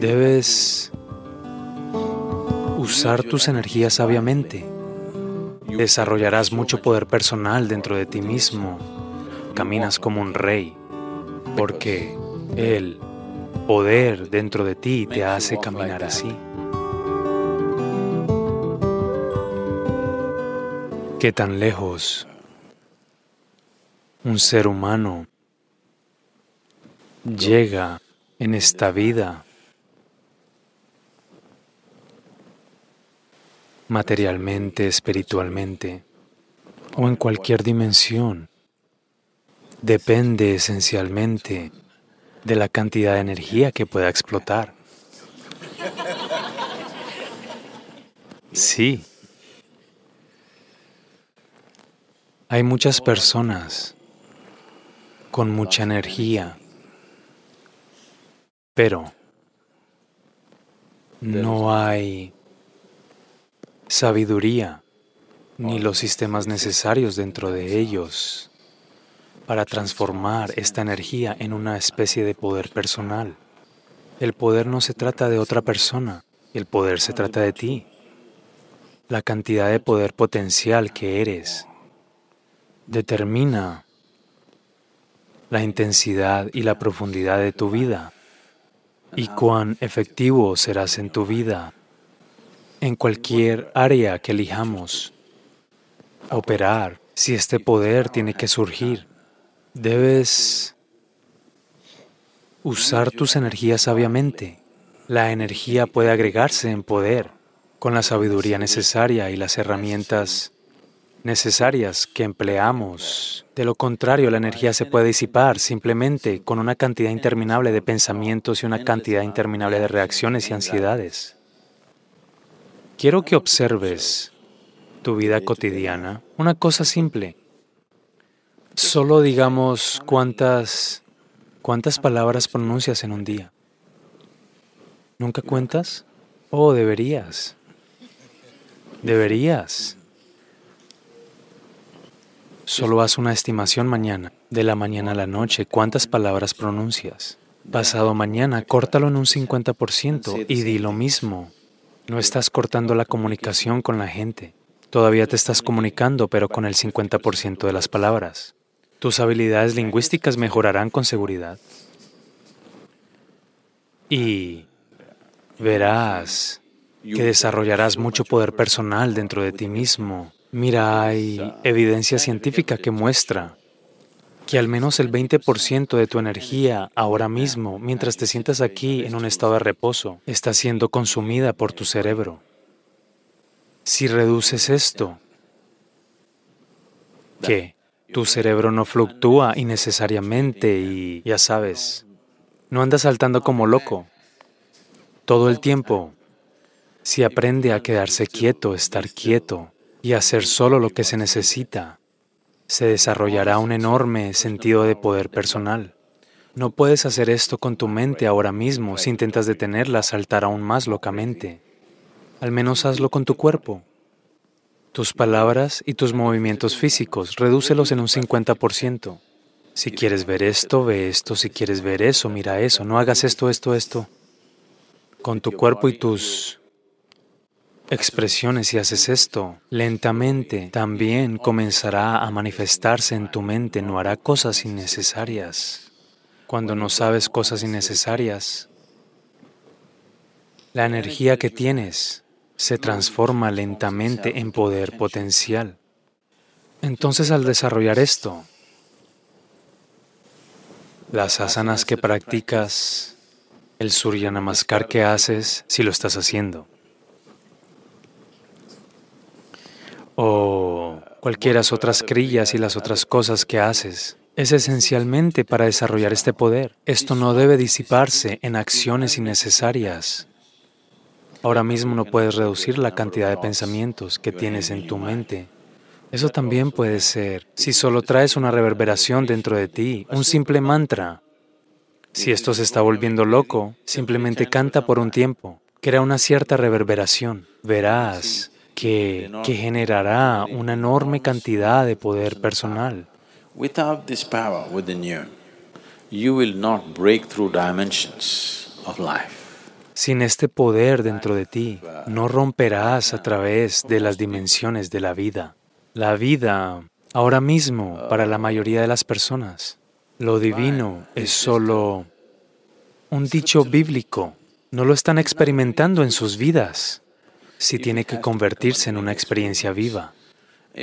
Debes usar tus energías sabiamente. Desarrollarás mucho poder personal dentro de ti mismo. Caminas como un rey, porque el poder dentro de ti te hace caminar así. ¿Qué tan lejos un ser humano llega en esta vida materialmente, espiritualmente o en cualquier dimensión, depende esencialmente de la cantidad de energía que pueda explotar. Sí. Hay muchas personas con mucha energía, pero no hay sabiduría ni los sistemas necesarios dentro de ellos para transformar esta energía en una especie de poder personal. El poder no se trata de otra persona, el poder se trata de ti. La cantidad de poder potencial que eres determina la intensidad y la profundidad de tu vida y cuán efectivo serás en tu vida en cualquier área que elijamos operar, si este poder tiene que surgir, debes usar tus energías sabiamente. La energía puede agregarse en poder con la sabiduría necesaria y las herramientas necesarias que empleamos. De lo contrario, la energía se puede disipar simplemente con una cantidad interminable de pensamientos y una cantidad interminable de reacciones y ansiedades. Quiero que observes tu vida cotidiana, una cosa simple. Solo digamos cuántas cuántas palabras pronuncias en un día. ¿Nunca cuentas? Oh, deberías. Deberías. Solo haz una estimación mañana, de la mañana a la noche, cuántas palabras pronuncias. Pasado mañana, córtalo en un 50% y di lo mismo no estás cortando la comunicación con la gente. Todavía te estás comunicando, pero con el 50% de las palabras. Tus habilidades lingüísticas mejorarán con seguridad. Y verás que desarrollarás mucho poder personal dentro de ti mismo. Mira, hay evidencia científica que muestra que al menos el 20% de tu energía ahora mismo, mientras te sientas aquí en un estado de reposo, está siendo consumida por tu cerebro. Si reduces esto, ¿qué? Tu cerebro no fluctúa innecesariamente y, ya sabes, no anda saltando como loco. Todo el tiempo, si aprende a quedarse quieto, estar quieto y hacer solo lo que se necesita, se desarrollará un enorme sentido de poder personal. No puedes hacer esto con tu mente ahora mismo si intentas detenerla, saltar aún más locamente. Al menos hazlo con tu cuerpo. Tus palabras y tus movimientos físicos, redúcelos en un 50%. Si quieres ver esto, ve esto. Si quieres ver eso, mira eso. No hagas esto, esto, esto. Con tu cuerpo y tus expresiones si haces esto, lentamente también comenzará a manifestarse en tu mente, no hará cosas innecesarias. Cuando no sabes cosas innecesarias, la energía que tienes se transforma lentamente en poder potencial. Entonces al desarrollar esto, las asanas que practicas, el surya namaskar que haces, si lo estás haciendo, o cualquiera otras crillas y las otras cosas que haces. Es esencialmente para desarrollar este poder. Esto no debe disiparse en acciones innecesarias. Ahora mismo no puedes reducir la cantidad de pensamientos que tienes en tu mente. Eso también puede ser si solo traes una reverberación dentro de ti, un simple mantra. Si esto se está volviendo loco, simplemente canta por un tiempo. Crea una cierta reverberación. Verás que, que generará una enorme cantidad de poder personal. Without this power within you, you will not break through dimensions of life. Sin este poder dentro de ti, no romperás a través de las dimensiones de la vida. La vida, ahora mismo, para la mayoría de las personas, lo divino es solo un dicho bíblico. No lo están experimentando en sus vidas. Si tiene que convertirse en una experiencia viva.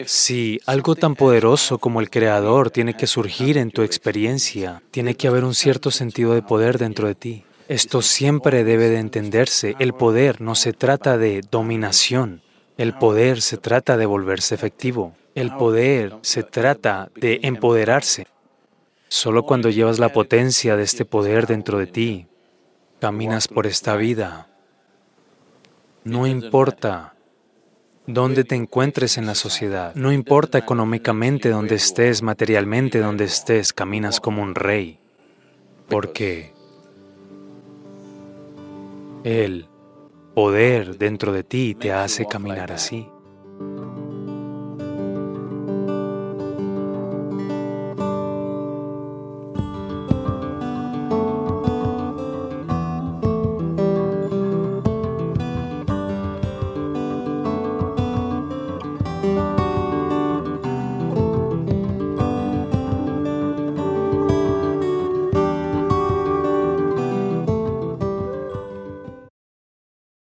Si algo tan poderoso como el Creador tiene que surgir en tu experiencia, tiene que haber un cierto sentido de poder dentro de ti. Esto siempre debe de entenderse. El poder no se trata de dominación. El poder se trata de volverse efectivo. El poder se trata de empoderarse. Solo cuando llevas la potencia de este poder dentro de ti, caminas por esta vida. No importa dónde te encuentres en la sociedad, no importa económicamente dónde estés, materialmente dónde estés, caminas como un rey. Porque el poder dentro de ti te hace caminar así.